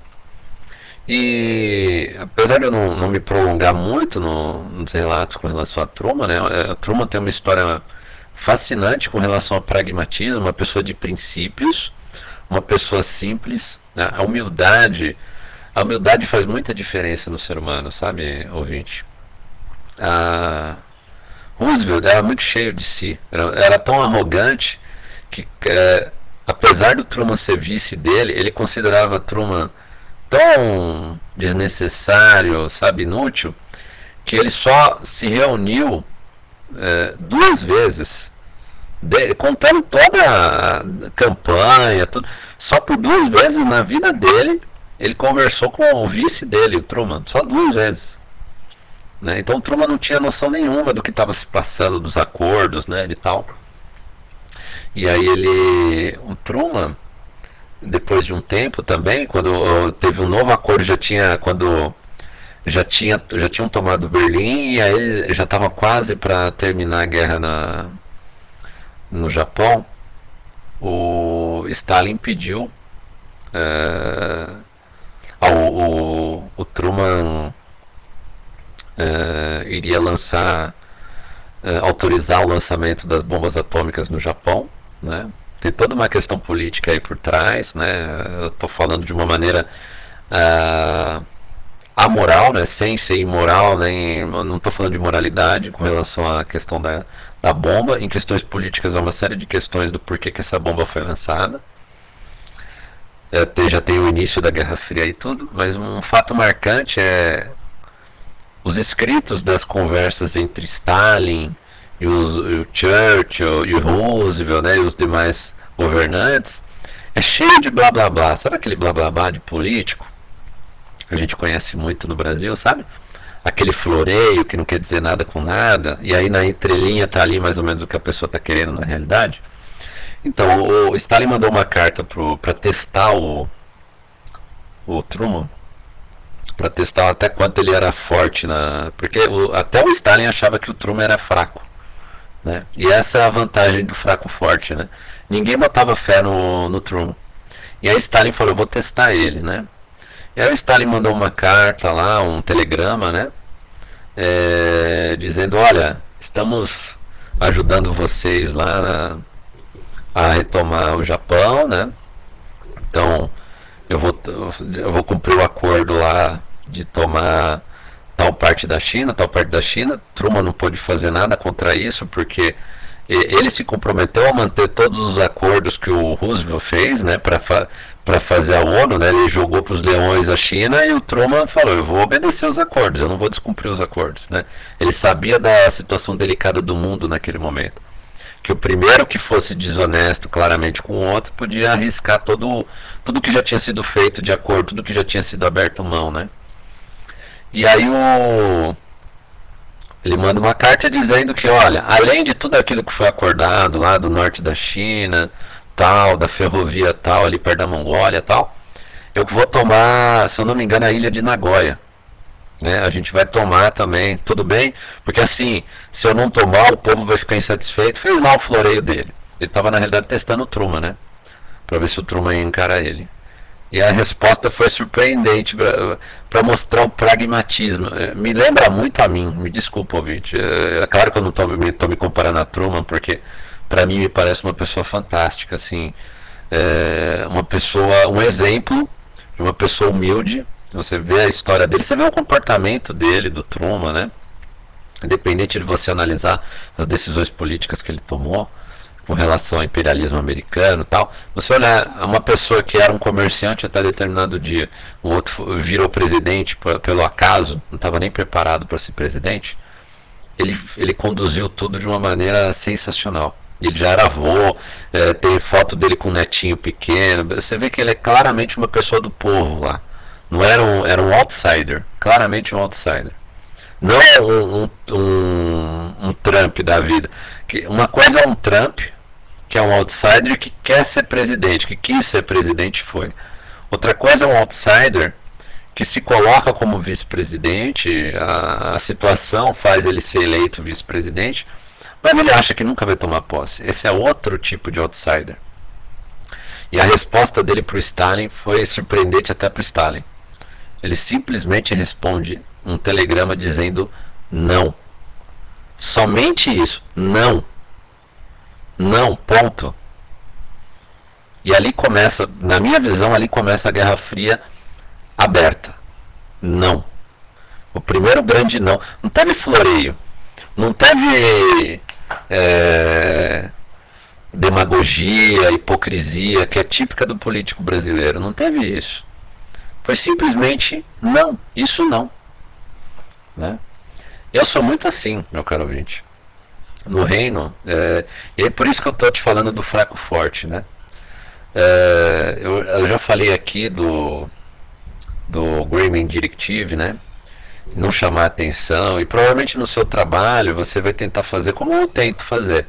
E apesar de eu não, não me prolongar muito no, nos relatos com relação à Truman, né? É, a Truman tem uma história fascinante com relação ao pragmatismo, uma pessoa de princípios, uma pessoa simples, né? a humildade. A humildade faz muita diferença no ser humano, sabe, ouvinte? Roosevelt era muito cheio de si, era, era tão arrogante que é, apesar do Truman ser vice dele, ele considerava Truman tão desnecessário, sabe, inútil, que ele só se reuniu é, duas vezes, de, contando toda a campanha, tudo, só por duas vezes na vida dele ele conversou com o vice dele, o Truman, só duas vezes. Né? Então o Truman não tinha noção nenhuma do que estava se passando, dos acordos né, e tal. E aí ele. O Truman, depois de um tempo também, quando teve um novo acordo, já tinha. Quando já, tinha, já tinham tomado Berlim e aí já estava quase para terminar a guerra na, no Japão, o Stalin pediu. É, o, o, o Truman uh, iria lançar, uh, autorizar o lançamento das bombas atômicas no Japão, né? Tem toda uma questão política aí por trás, né? Eu estou falando de uma maneira uh, amoral, né? Sem ser imoral, nem não estou falando de moralidade com relação à questão da, da bomba. Em questões políticas há uma série de questões do porquê que essa bomba foi lançada. É, já tem o início da Guerra Fria e tudo, mas um fato marcante é os escritos das conversas entre Stalin e, os, e o Churchill e o Roosevelt né, e os demais governantes é cheio de blá blá blá. Sabe aquele blá blá blá de político? Que a gente conhece muito no Brasil, sabe? Aquele floreio que não quer dizer nada com nada, e aí na entrelinha tá ali mais ou menos o que a pessoa está querendo na realidade. Então, o Stalin mandou uma carta para testar o, o Truman para testar até quanto ele era forte na porque o, até o Stalin achava que o Truman era fraco né? E essa é a vantagem do fraco forte né? Ninguém botava fé no, no Truman. E aí Stalin falou vou testar ele né e aí o Stalin mandou uma carta lá um telegrama né é, dizendo olha estamos ajudando vocês lá na, a retomar o Japão né então eu vou, eu vou cumprir o acordo lá de tomar tal parte da China, tal parte da China. Truman não pôde fazer nada contra isso, porque ele se comprometeu a manter todos os acordos que o Roosevelt fez, né, para para fazer a ONU, né, ele jogou para os leões a China e o Truman falou, eu vou obedecer os acordos, eu não vou descumprir os acordos, né. Ele sabia da situação delicada do mundo naquele momento que o primeiro que fosse desonesto claramente com o outro podia arriscar todo tudo que já tinha sido feito de acordo, tudo que já tinha sido aberto mão, né? E aí o ele manda uma carta dizendo que, olha, além de tudo aquilo que foi acordado lá do norte da China, tal, da ferrovia tal, ali perto da Mongólia, tal, eu vou tomar, se eu não me engano, a ilha de Nagoya. Né? A gente vai tomar também, tudo bem? Porque assim, se eu não tomar, o povo vai ficar insatisfeito. Fez lá o floreio dele. Ele estava na realidade testando o Truman, né? Para ver se o Truman ia encarar ele. E a resposta foi surpreendente para mostrar o pragmatismo. É, me lembra muito a mim, me desculpa, ouvinte. É, é claro que eu não estou me, me comparando a Truman, porque para mim me parece uma pessoa fantástica, assim. É uma pessoa, um exemplo de uma pessoa humilde, você vê a história dele, você vê o comportamento dele, do Truman, né? Independente de você analisar as decisões políticas que ele tomou com relação ao imperialismo americano e tal. Você olhar uma pessoa que era um comerciante até determinado dia, o outro virou presidente pelo acaso, não estava nem preparado para ser presidente. Ele, ele conduziu tudo de uma maneira sensacional. Ele já era avô, é, tem foto dele com um netinho pequeno. Você vê que ele é claramente uma pessoa do povo lá. Não era um, era um outsider, claramente um outsider. Não um, um, um, um Trump da vida. Que uma coisa é um Trump, que é um outsider que quer ser presidente, que quis ser presidente foi. Outra coisa é um outsider que se coloca como vice-presidente, a, a, situação faz ele ser eleito vice-presidente, mas ele acha que nunca vai tomar posse. Esse é outro tipo de outsider. E a resposta dele para o Stalin foi surpreendente até para o Stalin. Ele simplesmente responde um telegrama dizendo não. Somente isso, não. Não, ponto. E ali começa, na minha visão, ali começa a Guerra Fria aberta. Não. O primeiro grande não. Não teve floreio. Não teve. É, demagogia, hipocrisia que é típica do político brasileiro. Não teve isso. Foi simplesmente não, isso não. Né? Eu sou muito assim, meu caro ouvinte. No reino, é, e é por isso que eu estou te falando do fraco forte, né? É, eu, eu, já falei aqui do, do Grameen Directive, né? Não chamar atenção, e provavelmente no seu trabalho você vai tentar fazer como eu tento fazer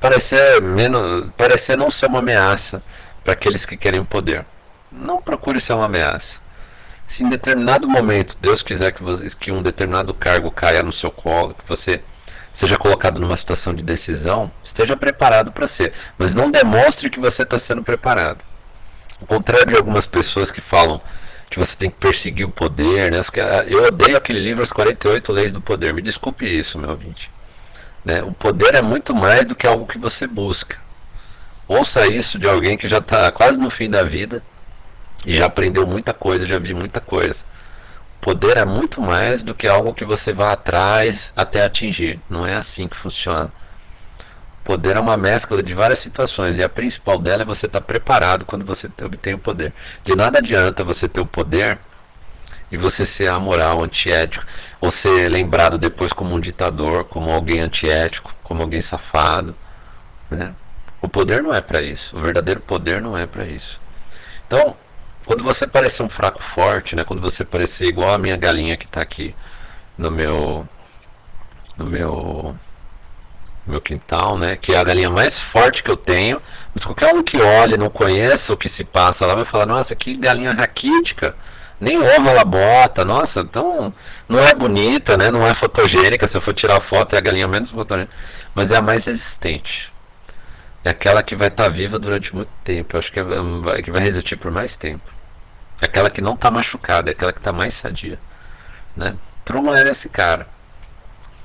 parecer, menos, parecer não ser uma ameaça para aqueles que querem o poder. Não procure ser uma ameaça. Se em determinado momento Deus quiser que, você, que um determinado cargo caia no seu colo, que você seja colocado numa situação de decisão, esteja preparado para ser. Mas não demonstre que você está sendo preparado. Ao contrário de algumas pessoas que falam que você tem que perseguir o poder, né? Eu odeio aquele livro As 48 Leis do Poder. Me desculpe isso, meu ouvinte. Né? O poder é muito mais do que algo que você busca. Ouça isso de alguém que já está quase no fim da vida e já aprendeu muita coisa, já viu muita coisa. O poder é muito mais do que algo que você vai atrás até atingir. Não é assim que funciona. Poder é uma mescla de várias situações e a principal dela é você estar tá preparado quando você obtém o poder. De nada adianta você ter o poder e você ser amoral, antiético, ou ser lembrado depois como um ditador, como alguém antiético, como alguém safado. Né? O poder não é para isso. O verdadeiro poder não é para isso. Então, quando você parecer um fraco forte, né? quando você parecer igual a minha galinha que está aqui no meu no meu meu quintal, né? Que é a galinha mais forte que eu tenho. Mas qualquer um que olhe, não conheça o que se passa lá, vai falar: Nossa, que galinha raquítica. Nem ovo ela bota, nossa, então não é bonita, né? Não é fotogênica. Se eu for tirar foto, é a galinha menos fotogênica. Mas é a mais resistente. É aquela que vai estar tá viva durante muito tempo. Eu acho que, é, que vai resistir por mais tempo. É aquela que não está machucada, é aquela que está mais sadia. Né? Truman era esse cara.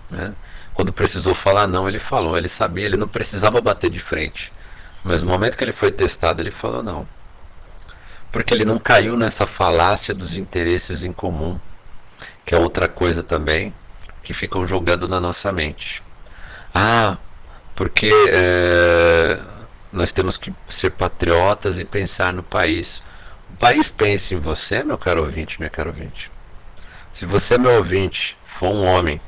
Né? Quando precisou falar não, ele falou. Ele sabia, ele não precisava bater de frente. Mas no momento que ele foi testado, ele falou não porque ele não caiu nessa falácia dos interesses em comum, que é outra coisa também que ficam jogando na nossa mente. Ah, porque é, nós temos que ser patriotas e pensar no país. O país pensa em você, meu caro ouvinte, minha caro ouvinte. Se você, meu ouvinte, for um homem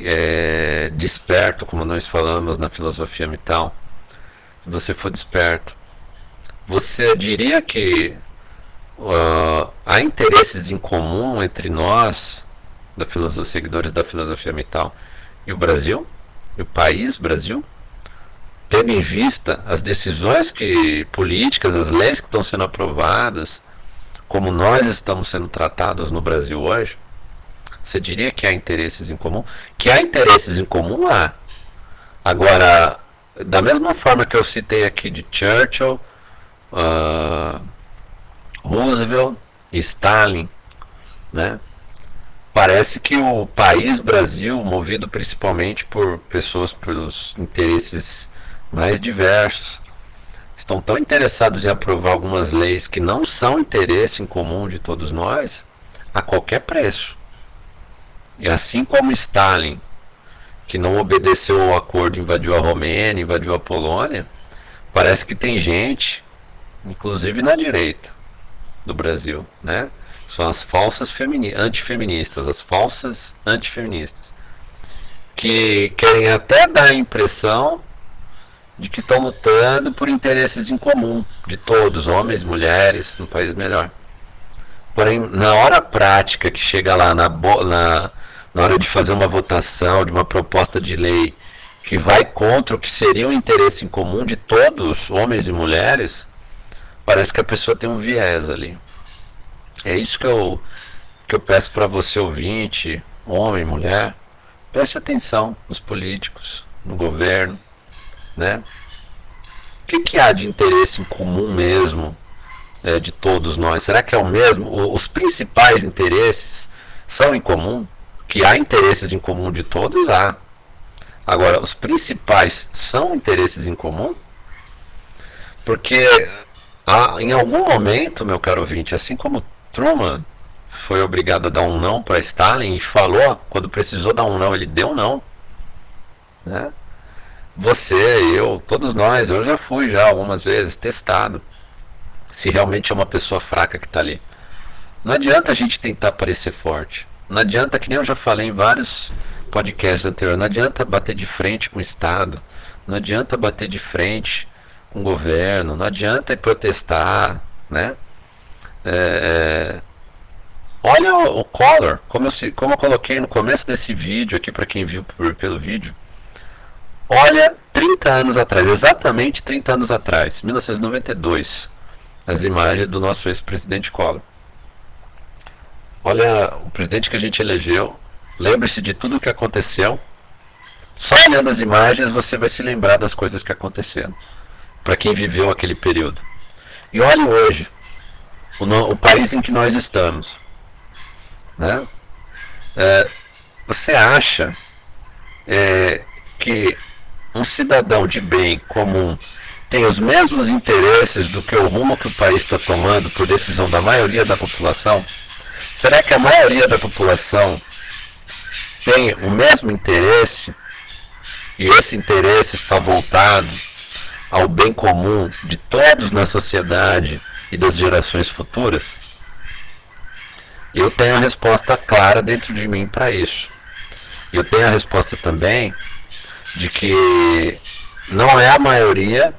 é, desperto, como nós falamos na filosofia mital, se você for desperto, você diria que uh, há interesses em comum entre nós, da seguidores da filosofia mital, e o Brasil? E o país Brasil? Tendo em vista as decisões que políticas, as leis que estão sendo aprovadas, como nós estamos sendo tratados no Brasil hoje, você diria que há interesses em comum? Que há interesses em comum há. Agora, da mesma forma que eu citei aqui de Churchill, uh, Roosevelt e Stalin, né? Parece que o país Brasil, movido principalmente por pessoas pelos interesses mais diversos, estão tão interessados em aprovar algumas leis que não são interesse em comum de todos nós a qualquer preço. E assim como Stalin, que não obedeceu ao acordo, invadiu a Romênia, invadiu a Polônia, parece que tem gente inclusive na direita do Brasil, né? São as falsas antifeministas, as falsas antifeministas, que querem até dar a impressão de que estão lutando por interesses em comum de todos, homens, mulheres, no país melhor. Porém, na hora prática que chega lá na, na, na hora de fazer uma votação de uma proposta de lei que vai contra o que seria o interesse em comum de todos, homens e mulheres, parece que a pessoa tem um viés ali. É isso que eu, que eu peço para você ouvinte, homem, mulher, preste atenção nos políticos, no governo, né? O que, que há de interesse em comum mesmo é, de todos nós? Será que é o mesmo? Os principais interesses são em comum? Que há interesses em comum de todos? Há. Agora, os principais são interesses em comum? Porque ah, em algum momento, meu caro ouvinte, assim como Truman foi obrigado a dar um não para Stalin e falou, quando precisou dar um não, ele deu um não. Né? você, eu, todos nós, eu já fui já algumas vezes testado se realmente é uma pessoa fraca que está ali. Não adianta a gente tentar parecer forte. Não adianta, que nem eu já falei em vários podcasts anteriores, não adianta bater de frente com o Estado, não adianta bater de frente com o governo, não adianta protestar, né? É, é, olha o, o Collor, como eu, como eu coloquei no começo desse vídeo aqui para quem viu por, pelo vídeo. Olha 30 anos atrás, exatamente 30 anos atrás, 1992, as imagens do nosso ex-presidente Collor. Olha o presidente que a gente elegeu, lembre-se de tudo o que aconteceu. Só olhando as imagens você vai se lembrar das coisas que aconteceram. Para quem viveu aquele período. E olhe hoje, o, no, o país em que nós estamos. Né? É, você acha é, que um cidadão de bem comum tem os mesmos interesses do que o rumo que o país está tomando por decisão da maioria da população? Será que a maioria da população tem o mesmo interesse e esse interesse está voltado ao bem comum de todos na sociedade e das gerações futuras? Eu tenho a resposta clara dentro de mim para isso. Eu tenho a resposta também de que não é a maioria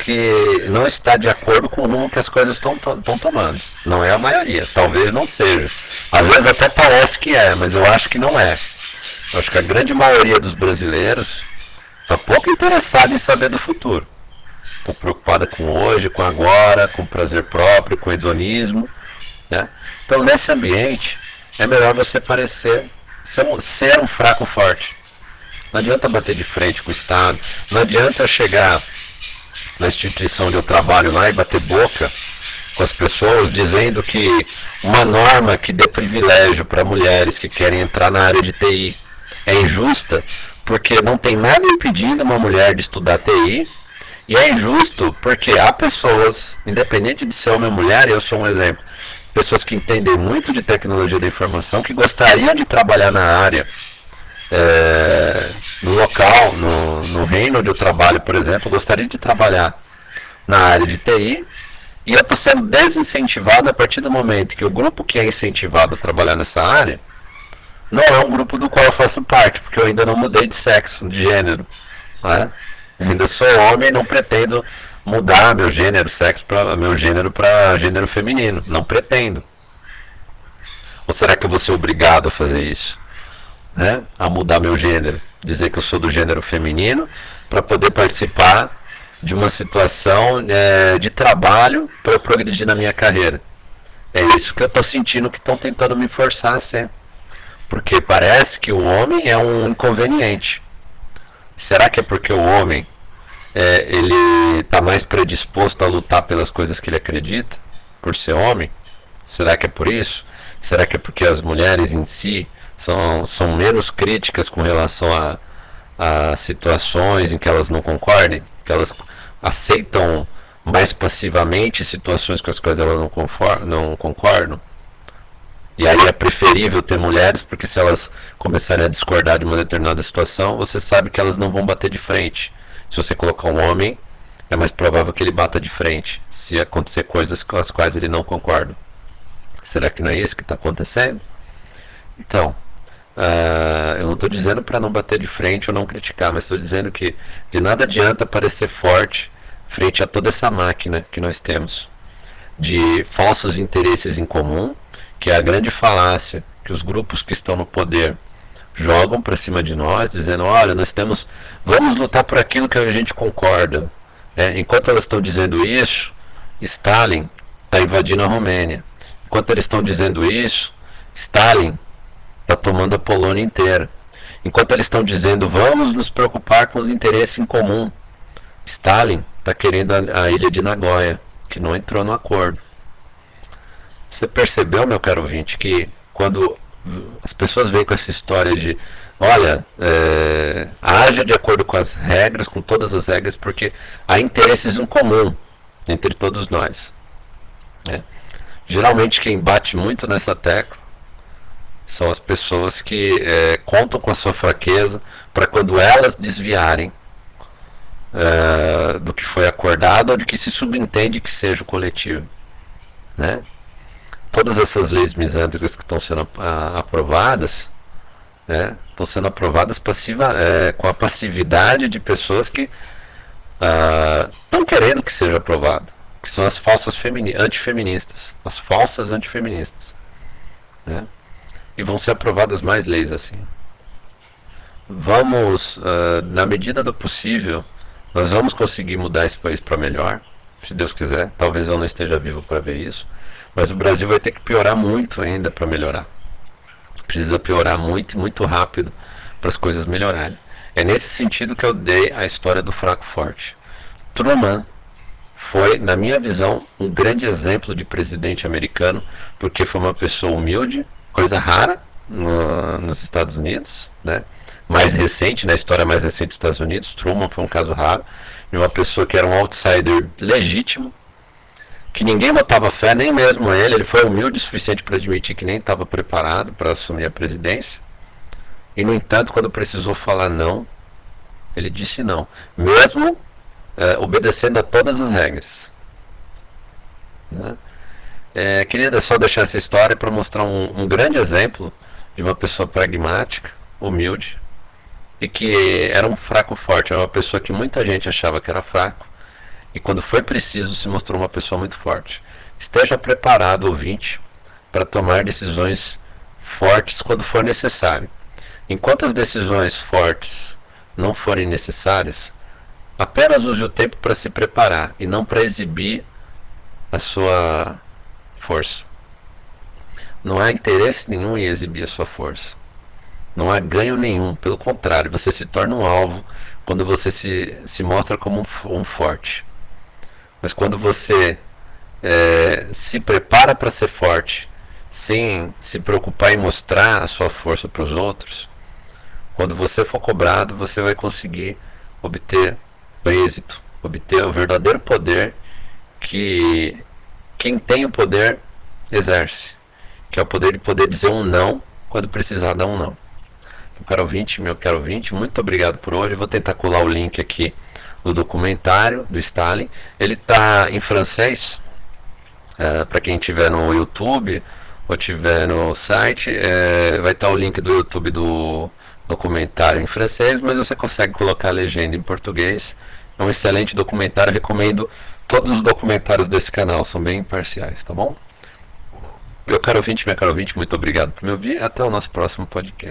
que não está de acordo com o rumo que as coisas estão tomando. Não é a maioria, talvez não seja. Às vezes até parece que é, mas eu acho que não é. Eu acho que a grande maioria dos brasileiros está pouco interessada em saber do futuro. Está preocupada com hoje, com agora, com prazer próprio, com hedonismo. Né? Então, nesse ambiente, é melhor você parecer ser um, ser um fraco forte. Não adianta bater de frente com o Estado, não adianta chegar na instituição onde eu trabalho lá e bater boca com as pessoas dizendo que uma norma que dê privilégio para mulheres que querem entrar na área de TI é injusta, porque não tem nada impedindo uma mulher de estudar TI, e é injusto porque há pessoas, independente de ser homem ou mulher, eu sou um exemplo, pessoas que entendem muito de tecnologia da informação, que gostariam de trabalhar na área, é, local, no, no reino onde eu trabalho, por exemplo, gostaria de trabalhar na área de TI e eu estou sendo desincentivado a partir do momento que o grupo que é incentivado a trabalhar nessa área não é um grupo do qual eu faço parte, porque eu ainda não mudei de sexo, de gênero. Né? ainda sou homem e não pretendo mudar meu gênero, sexo para meu gênero para gênero feminino. Não pretendo. Ou será que eu vou ser obrigado a fazer isso? né, a mudar meu gênero, dizer que eu sou do gênero feminino, para poder participar de uma situação é, de trabalho para progredir na minha carreira. É isso que eu estou sentindo que estão tentando me forçar a ser. Porque parece que o homem é um inconveniente. Será que é porque o homem é, ele está mais predisposto a lutar pelas coisas que ele acredita, por ser homem? Será que é por isso? Será que é porque as mulheres em si são, são menos críticas com relação a, a situações em que elas não concordem, que elas aceitam mais passivamente situações com as quais elas não, conform, não concordam. E aí é preferível ter mulheres, porque se elas começarem a discordar de uma determinada situação, você sabe que elas não vão bater de frente. Se você colocar um homem, é mais provável que ele bata de frente, se acontecer coisas com as quais ele não concorda. Será que não é isso que está acontecendo? Então, Uh, eu não estou dizendo para não bater de frente ou não criticar, mas estou dizendo que de nada adianta parecer forte frente a toda essa máquina que nós temos de falsos interesses em comum, que é a grande falácia que os grupos que estão no poder jogam para cima de nós, dizendo: olha, nós temos, vamos lutar por aquilo que a gente concorda. É, enquanto elas estão dizendo isso, Stalin está invadindo a Romênia. Enquanto eles estão dizendo isso, Stalin está tomando a Polônia inteira. Enquanto eles estão dizendo vamos nos preocupar com os interesses em comum, Stalin está querendo a, a, ilha de Nagoya, que não entrou no acordo. Você percebeu, meu caro ouvinte, que quando as pessoas vêm com essa história de olha, é, haja de acordo com as regras, com todas as regras, porque há interesses em comum entre todos nós. É. Geralmente quem bate muito nessa tecla são as pessoas que é, contam com a sua fraqueza para quando elas desviarem, uh, do que foi acordado ou de que se subentende que seja o coletivo. Né? Todas essas leis misândricas que estão sendo aprovadas né, estão sendo aprovadas passiva, é, com a passividade de pessoas que estão uh, querendo que seja aprovado, que são as falsas antifeministas, as falsas antifeministas. Né? E vão ser aprovadas mais leis assim. Vamos, uh, na medida do possível, nós vamos conseguir mudar esse país para melhor, se Deus quiser. Talvez eu não esteja vivo para ver isso, mas o Brasil vai ter que piorar muito ainda para melhorar. Precisa piorar muito e muito rápido para as coisas melhorarem. É nesse sentido que eu dei a história do fraco forte. Truman foi, na minha visão, um grande exemplo de presidente americano, porque foi uma pessoa humilde, coisa rara no, nos Estados Unidos, né? mais recente, na história mais recente dos Estados Unidos, Truman foi um caso raro, de uma pessoa que era um outsider legítimo, que ninguém botava fé, nem mesmo ele, ele foi humilde o suficiente para admitir que nem estava preparado para assumir a presidência. E no entanto, quando precisou falar não, ele disse não, mesmo é, obedecendo a todas as regras. Né? É, queria só deixar essa história para mostrar um, um grande exemplo de uma pessoa pragmática, humilde, e que era um fraco forte, era uma pessoa que muita gente achava que era fraco, e quando foi preciso se mostrou uma pessoa muito forte. Esteja preparado, ouvinte, para tomar decisões fortes quando for necessário. Enquanto as decisões fortes não forem necessárias, apenas use o tempo para se preparar e não para exibir a sua força. Não há interesse nenhum em exibir a sua força. Não há ganho nenhum, pelo contrário, você se torna um alvo quando você se, se mostra como um, um forte. Mas quando você é, se prepara para ser forte, sem se preocupar em mostrar a sua força para os outros, quando você for cobrado, você vai conseguir obter o êxito, obter o verdadeiro poder que quem tem o poder exerce, que é o poder de poder dizer um não quando precisar dar um não. Meu caro ouvinte, meu caro ouvinte, muito obrigado por hoje. Vou tentar colar o link aqui do documentário do Stalin. Ele está em francês, é, para quem tiver no YouTube ou tiver no site, é, vai estar tá o link do YouTube do documentário em francês, mas você consegue colocar a legenda em português. É um excelente documentário, recomendo todos os documentários desse canal, são bem imparciais, tá bom? Meu caro ouvinte, minha caro ouvinte, muito obrigado por me ouvir. Até o nosso próximo podcast.